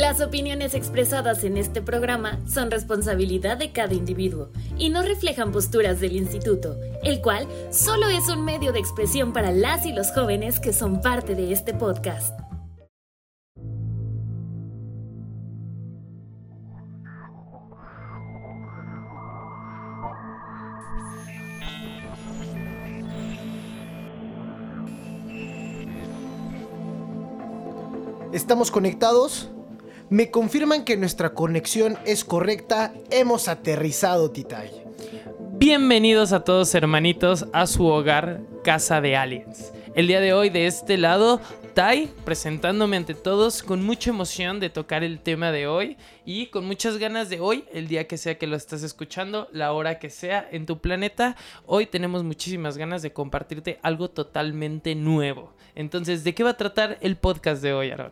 Las opiniones expresadas en este programa son responsabilidad de cada individuo y no reflejan posturas del instituto, el cual solo es un medio de expresión para las y los jóvenes que son parte de este podcast. ¿Estamos conectados? Me confirman que nuestra conexión es correcta. Hemos aterrizado, Titay. Bienvenidos a todos hermanitos a su hogar, Casa de Aliens. El día de hoy de este lado, Tai presentándome ante todos con mucha emoción de tocar el tema de hoy y con muchas ganas de hoy, el día que sea que lo estés escuchando, la hora que sea en tu planeta, hoy tenemos muchísimas ganas de compartirte algo totalmente nuevo. Entonces, ¿de qué va a tratar el podcast de hoy, Aaron?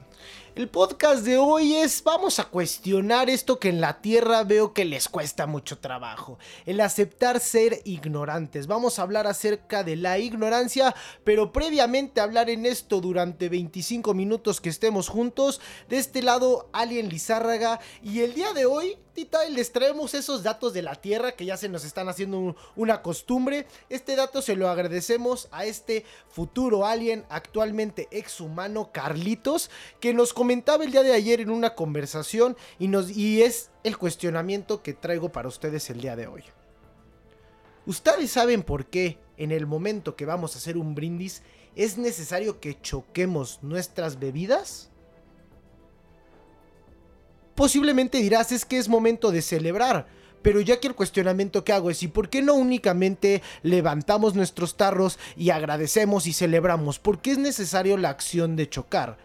El podcast de hoy es, vamos a cuestionar esto que en la Tierra veo que les cuesta mucho trabajo, el aceptar ser ignorantes. Vamos a hablar acerca de la ignorancia, pero previamente hablar en esto durante 25 minutos que estemos juntos. De este lado, Alien Lizárraga, y el día de hoy y les traemos esos datos de la Tierra que ya se nos están haciendo una costumbre. Este dato se lo agradecemos a este futuro alien actualmente exhumano Carlitos que nos comentaba el día de ayer en una conversación y, es el cuestionamiento que traigo para ustedes el día de hoy. ¿Ustedes saben por qué en el momento que vamos a hacer un brindis es necesario que choquemos nuestras bebidas? Posiblemente dirás es que es momento de celebrar. Pero ya que el cuestionamiento que hago es ¿y por qué no únicamente levantamos nuestros tarros y agradecemos y celebramos? ¿Por qué es necesario la acción de chocar?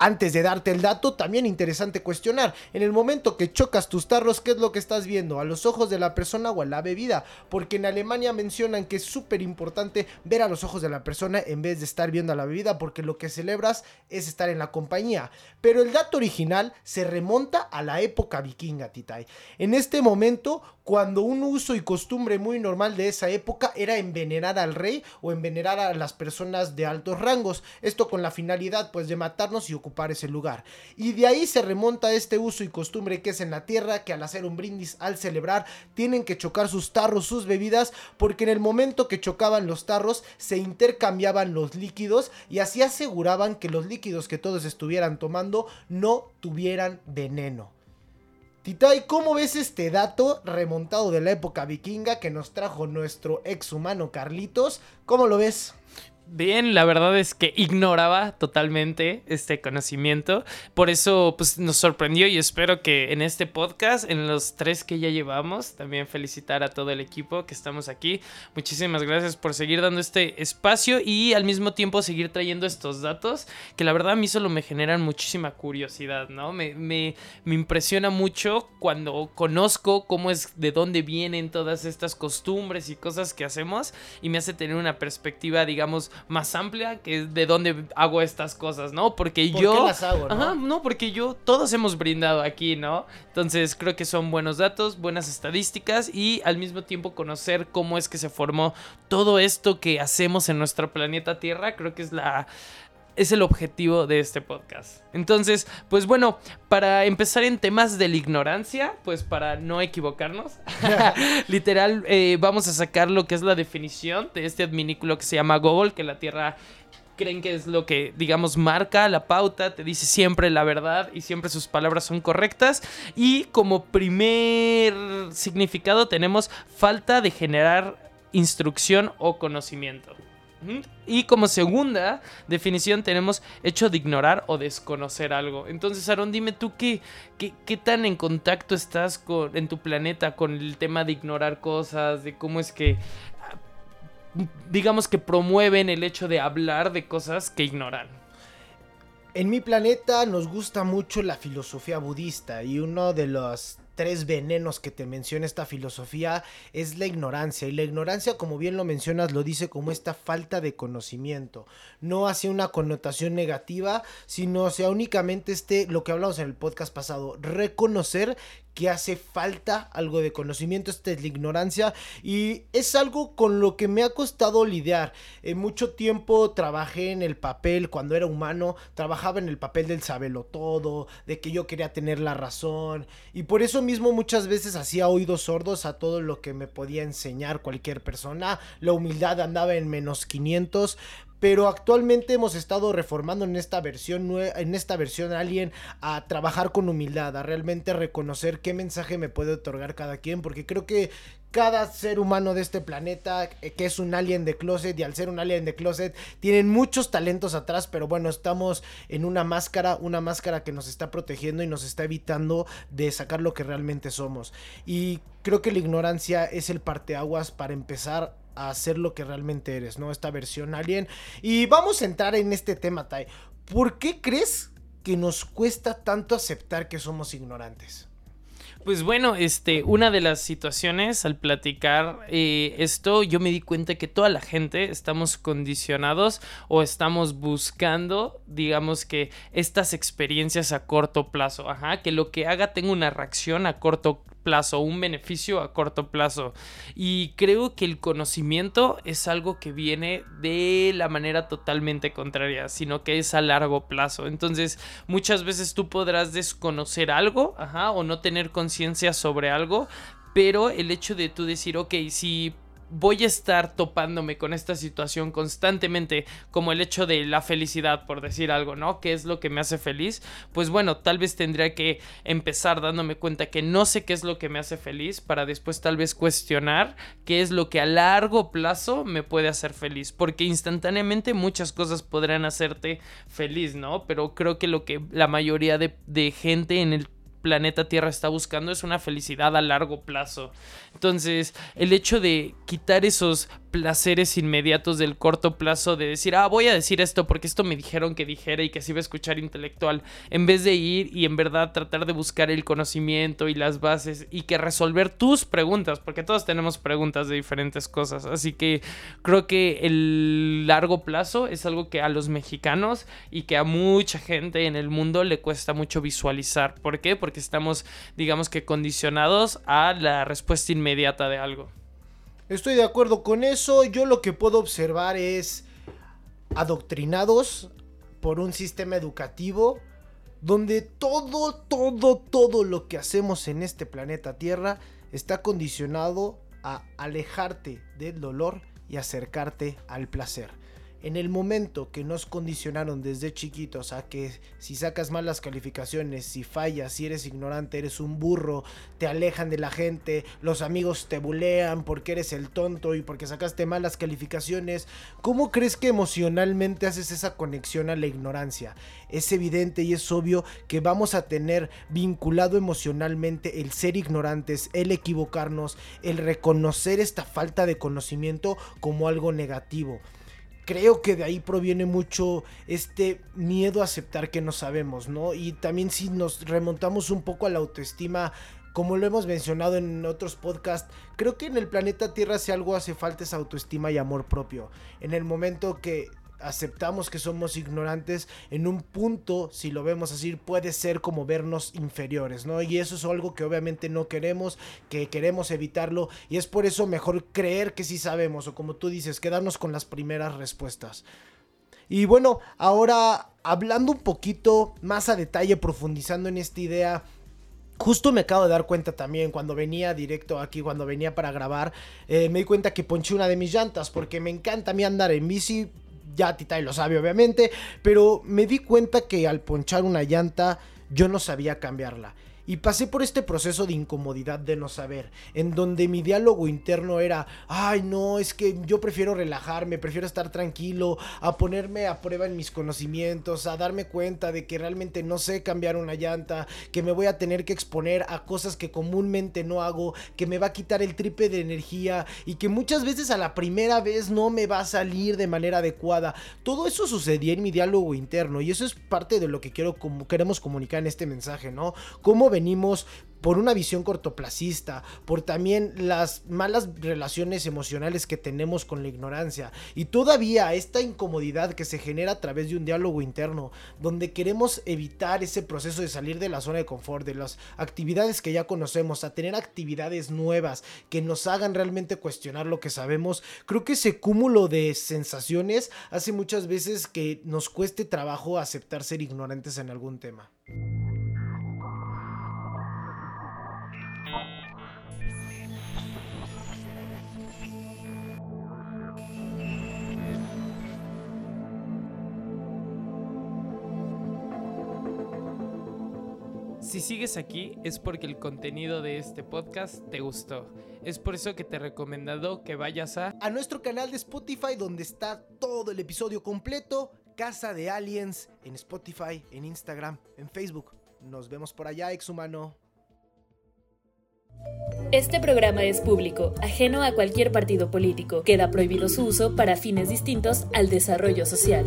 Antes de darte el dato, también interesante cuestionar. En el momento que chocas tus tarros, ¿qué es lo que estás viendo? ¿A los ojos de la persona o a la bebida? Porque en Alemania mencionan que es súper importante ver a los ojos de la persona en vez de estar viendo a la bebida, porque lo que celebras es estar en la compañía. Pero el dato original se remonta a la época vikinga, Titay. En este momento, cuando un uso y costumbre muy normal de esa época era envenenar al rey o envenenar a las personas de altos rangos. Esto con la finalidad pues de matarnos y ocupar ese lugar. Y de ahí se remonta este uso y costumbre que es en la tierra, que al hacer un brindis, al celebrar, tienen que chocar sus tarros, sus bebidas, porque en el momento que chocaban los tarros se intercambiaban los líquidos y así aseguraban que los líquidos que todos estuvieran tomando no tuvieran veneno. Titay, ¿cómo ves este dato remontado de la época vikinga que nos trajo nuestro ex humano Carlitos? ¿Cómo lo ves? Bien, la verdad es que ignoraba totalmente este conocimiento. Por eso pues, nos sorprendió y espero que en este podcast, en los tres que ya llevamos, también felicitar a todo el equipo que estamos aquí. Muchísimas gracias por seguir dando este espacio y al mismo tiempo seguir trayendo estos datos que la verdad a mí solo me generan muchísima curiosidad, ¿no? Me, me, me impresiona mucho cuando conozco cómo es, de dónde vienen todas estas costumbres y cosas que hacemos y me hace tener una perspectiva, digamos, más amplia que de dónde hago estas cosas, ¿no? Porque ¿Por yo... Qué las hago, ¿no? Ajá, no, porque yo, todos hemos brindado aquí, ¿no? Entonces creo que son buenos datos, buenas estadísticas y al mismo tiempo conocer cómo es que se formó todo esto que hacemos en nuestro planeta Tierra, creo que es la es el objetivo de este podcast. Entonces, pues bueno, para empezar en temas de la ignorancia, pues para no equivocarnos, literal, eh, vamos a sacar lo que es la definición de este adminículo que se llama Google, que la Tierra creen que es lo que, digamos, marca la pauta, te dice siempre la verdad y siempre sus palabras son correctas. Y como primer significado tenemos falta de generar instrucción o conocimiento. Y como segunda definición tenemos hecho de ignorar o desconocer algo. Entonces, Aaron, dime tú qué, qué, tan en contacto estás con, en tu planeta con el tema de ignorar cosas, de cómo es que, digamos que promueven el hecho de hablar de cosas que ignoran. En mi planeta nos gusta mucho la filosofía budista y uno de los tres venenos que te menciona esta filosofía es la ignorancia. Y la ignorancia, como bien lo mencionas, lo dice como esta falta de conocimiento. No hacia una connotación negativa, sino hacia únicamente este, lo que hablamos en el podcast pasado, reconocer que hace falta algo de conocimiento, esta es la ignorancia y es algo con lo que me ha costado lidiar. En mucho tiempo trabajé en el papel, cuando era humano, trabajaba en el papel del sabelo todo, de que yo quería tener la razón y por eso mismo muchas veces hacía oídos sordos a todo lo que me podía enseñar cualquier persona. La humildad andaba en menos 500, pero actualmente hemos estado reformando en esta versión en esta versión Alien a trabajar con humildad, a realmente reconocer qué mensaje me puede otorgar cada quien, porque creo que cada ser humano de este planeta eh, que es un alien de closet y al ser un alien de closet tienen muchos talentos atrás, pero bueno, estamos en una máscara, una máscara que nos está protegiendo y nos está evitando de sacar lo que realmente somos. Y creo que la ignorancia es el parteaguas para empezar a ser lo que realmente eres, ¿no? Esta versión alien. Y vamos a entrar en este tema, Tai. ¿Por qué crees que nos cuesta tanto aceptar que somos ignorantes? Pues bueno, este, una de las situaciones al platicar eh, esto, yo me di cuenta que toda la gente estamos condicionados o estamos buscando, digamos que estas experiencias a corto plazo, ajá, que lo que haga tenga una reacción a corto plazo, un beneficio a corto plazo. Y creo que el conocimiento es algo que viene de la manera totalmente contraria, sino que es a largo plazo. Entonces, muchas veces tú podrás desconocer algo, o no tener conciencia sobre algo, pero el hecho de tú decir, ok, si voy a estar topándome con esta situación constantemente, como el hecho de la felicidad, por decir algo, ¿no? ¿Qué es lo que me hace feliz? Pues bueno, tal vez tendría que empezar dándome cuenta que no sé qué es lo que me hace feliz para después tal vez cuestionar qué es lo que a largo plazo me puede hacer feliz, porque instantáneamente muchas cosas podrán hacerte feliz, ¿no? Pero creo que lo que la mayoría de, de gente en el planeta Tierra está buscando es una felicidad a largo plazo. Entonces, el hecho de quitar esos placeres inmediatos del corto plazo de decir, ah, voy a decir esto porque esto me dijeron que dijera y que se iba a escuchar intelectual, en vez de ir y en verdad tratar de buscar el conocimiento y las bases y que resolver tus preguntas, porque todos tenemos preguntas de diferentes cosas, así que creo que el largo plazo es algo que a los mexicanos y que a mucha gente en el mundo le cuesta mucho visualizar. ¿Por qué? Porque estamos, digamos que condicionados a la respuesta inmediata de algo. Estoy de acuerdo con eso. Yo lo que puedo observar es adoctrinados por un sistema educativo donde todo, todo, todo lo que hacemos en este planeta Tierra está condicionado a alejarte del dolor y acercarte al placer en el momento que nos condicionaron desde chiquitos a que si sacas malas calificaciones, si fallas, si eres ignorante, eres un burro, te alejan de la gente, los amigos te bulean porque eres el tonto y porque sacaste malas calificaciones, ¿cómo crees que emocionalmente haces esa conexión a la ignorancia? Es evidente y es obvio que vamos a tener vinculado emocionalmente el ser ignorantes, el equivocarnos, el reconocer esta falta de conocimiento como algo negativo creo que de ahí proviene mucho este miedo a aceptar que no sabemos, ¿no? Y también si nos remontamos un poco a la autoestima, como lo hemos mencionado en otros podcasts, creo que en el planeta Tierra si algo hace falta es autoestima y amor propio. En el momento que aceptamos que somos ignorantes, en un punto, si lo vemos así, puede ser como vernos inferiores, ¿no? Y eso es algo que obviamente no queremos, que queremos evitarlo, y es por eso mejor creer que sí sabemos, o como tú dices, quedarnos con las primeras respuestas. Y bueno, ahora hablando un poquito más a detalle, profundizando en esta idea, Justo me acabo de dar cuenta también cuando venía directo aquí, cuando venía para grabar, eh, me di cuenta que ponché una de mis llantas porque me encanta a mí andar en bici, ya Titay lo sabe obviamente, pero me di cuenta que al ponchar una llanta yo no sabía cambiarla. Y pasé por este proceso de incomodidad de no saber, en donde mi diálogo interno era, ay no, es que yo prefiero relajarme, prefiero estar tranquilo, a ponerme a prueba en mis conocimientos, a darme cuenta de que realmente no sé cambiar una llanta, que me voy a tener que exponer a cosas que comúnmente no hago, que me va a quitar el tripe de energía y que muchas veces a la primera vez no me va a salir de manera adecuada. Todo eso sucedía en mi diálogo interno y eso es parte de lo que quiero, como, queremos comunicar en este mensaje, ¿no? Cómo venimos por una visión cortoplacista, por también las malas relaciones emocionales que tenemos con la ignorancia y todavía esta incomodidad que se genera a través de un diálogo interno donde queremos evitar ese proceso de salir de la zona de confort, de las actividades que ya conocemos, a tener actividades nuevas que nos hagan realmente cuestionar lo que sabemos, creo que ese cúmulo de sensaciones hace muchas veces que nos cueste trabajo aceptar ser ignorantes en algún tema. Si sigues aquí es porque el contenido de este podcast te gustó. Es por eso que te he recomendado que vayas a... A nuestro canal de Spotify donde está todo el episodio completo. Casa de Aliens en Spotify, en Instagram, en Facebook. Nos vemos por allá, exhumano. Este programa es público, ajeno a cualquier partido político. Queda prohibido su uso para fines distintos al desarrollo social.